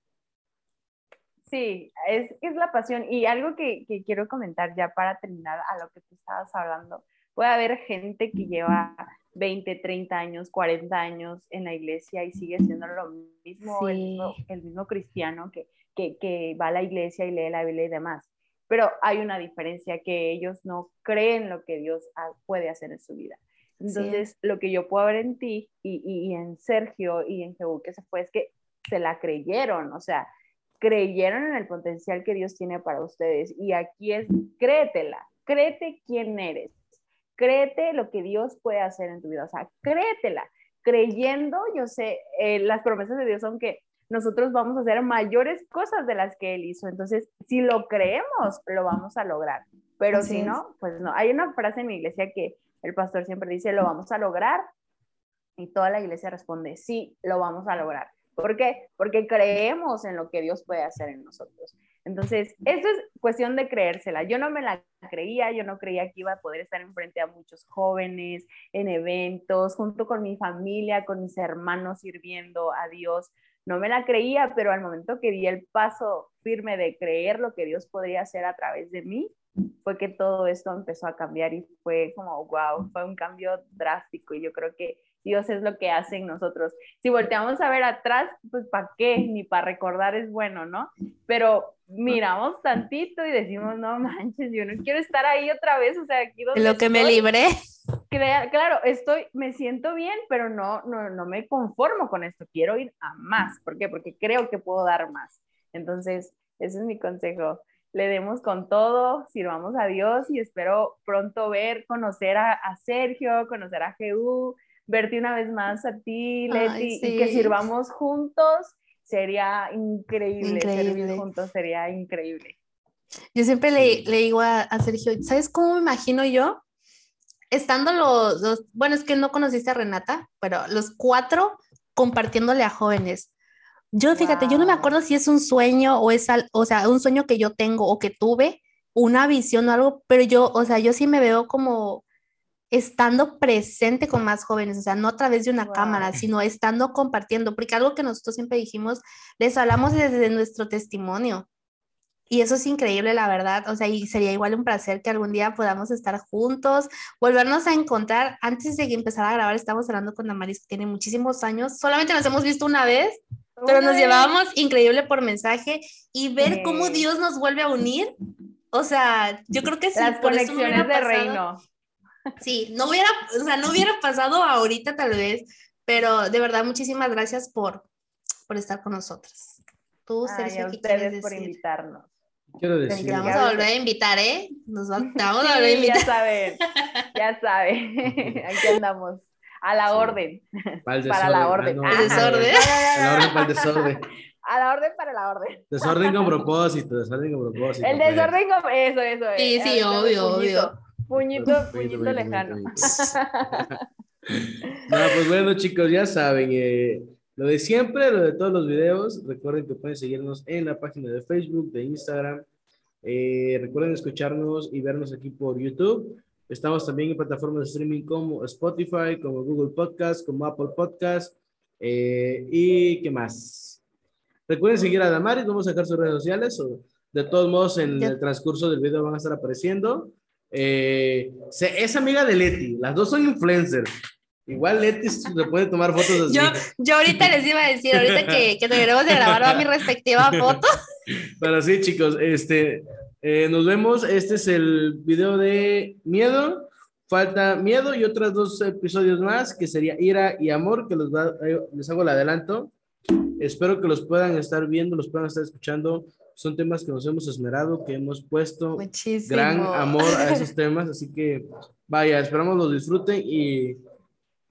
Sí, es, es la pasión. Y algo que, que, quiero comentar ya para terminar a lo que tú estabas hablando, puede haber gente que lleva 20, 30 años, 40 años en la iglesia y sigue siendo lo mismo, el, mismo cristiano que, que, que, va a la iglesia y lee la Biblia y demás. Pero hay una diferencia que ellos no creen lo que Dios puede hacer en su vida. Entonces, lo que yo puedo ver en ti y, y, en Sergio y en Jehú que se fue es que se la creyeron, o sea, creyeron en el potencial que Dios tiene para ustedes. Y aquí es, créetela, créete quién eres, créete lo que Dios puede hacer en tu vida, o sea, créetela. Creyendo, yo sé, eh, las promesas de Dios son que nosotros vamos a hacer mayores cosas de las que Él hizo. Entonces, si lo creemos, lo vamos a lograr. Pero si no, pues no. Hay una frase en mi iglesia que el pastor siempre dice, lo vamos a lograr. Y toda la iglesia responde, sí, lo vamos a lograr. ¿Por qué? Porque creemos en lo que Dios puede hacer en nosotros. Entonces, eso es cuestión de creérsela. Yo no me la creía, yo no creía que iba a poder estar enfrente a muchos jóvenes, en eventos, junto con mi familia, con mis hermanos sirviendo a Dios. No me la creía, pero al momento que di el paso firme de creer lo que Dios podría hacer a través de mí, fue que todo esto empezó a cambiar y fue como, wow, fue un cambio drástico y yo creo que Dios es lo que hace en nosotros. Si volteamos a ver atrás, pues ¿para qué? Ni para recordar es bueno, ¿no? Pero miramos tantito y decimos, no manches, yo no quiero estar ahí otra vez, o sea, aquí donde... Lo que me libré. Claro, estoy, me siento bien, pero no, no, no me conformo con esto, quiero ir a más. ¿Por qué? Porque creo que puedo dar más. Entonces, ese es mi consejo. Le demos con todo, sirvamos a Dios y espero pronto ver, conocer a, a Sergio, conocer a Jehú, verte una vez más a ti, Leti, y que sirvamos juntos, sería increíble. Servir juntos sería increíble. Yo siempre le, le digo a, Sergio, ¿sabes cómo me imagino yo? Estando los, los, bueno, es que no conociste a Renata, pero los cuatro compartiéndole a jóvenes. Yo, fíjate, yo no me acuerdo si es un sueño o es, o sea, un sueño que yo tengo o que tuve, una visión o algo, pero yo, o sea, yo sí me veo como estando presente con más jóvenes, o sea, no a través de una cámara, sino estando compartiendo, porque algo que nosotros siempre dijimos, les hablamos desde nuestro testimonio. Y eso es increíble, la verdad. O sea, y sería igual un placer que algún día podamos estar juntos, volvernos a encontrar. Antes de que empezara a grabar, estamos hablando con Damaris, que tiene muchísimos años. Solamente nos hemos visto una vez, pero nos llevábamos increíble por mensaje y ver cómo Dios nos vuelve a unir. O sea, yo creo que sí. Las conexiones de reino. Sí, no hubiera, o sea, no hubiera pasado ahorita tal vez, pero de verdad muchísimas gracias por, por estar con nosotros. Tú, Sergio, a ustedes por invitarnos. Quiero decir. Te vamos a volver a invitar, ¿eh? Nos vamos a volver a invitar. Ya saben, ya saben. *laughs* *laughs* Aquí andamos. A la orden. Para, *laughs* la orden. Ah, desorden? A la orden para el desorden. *laughs* A la orden para la orden. Desorden con *laughs* propósito, desorden con propósito. El pues. desorden con... Eso, eso. Sí, sí, obvio, obvio. Puñito, puñito, lejano. no, pues bueno, chicos, ya saben, eh, lo de siempre, lo de todos los videos. Recuerden que pueden seguirnos en la página de Facebook, de Instagram. Eh, recuerden escucharnos y vernos aquí por YouTube. Estamos también en plataformas de streaming como Spotify, como Google Podcast, como Apple Podcast. Eh, ¿Y qué más? Recuerden seguir a Damaris, vamos a dejar sus redes sociales. O de todos modos, en el transcurso del video van a estar apareciendo. Eh, es amiga de Leti, las dos son influencers. Igual Leti se puede tomar fotos así. Yo, yo ahorita les iba a decir, ahorita que, que deberemos de grabar a mi respectiva foto. *laughs* Pero sí, chicos, este, eh, nos vemos. Este es el video de miedo. Falta miedo y otros dos episodios más, que sería ira y amor, que los eh, les hago el adelanto. Espero que los puedan estar viendo, los puedan estar escuchando son temas que nos hemos esmerado, que hemos puesto gran amor a esos temas, así que vaya, esperamos los disfruten y,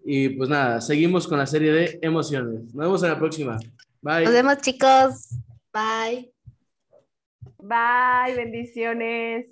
y pues nada, seguimos con la serie de emociones. Nos vemos en la próxima. Bye. Nos vemos chicos. Bye. Bye, bendiciones.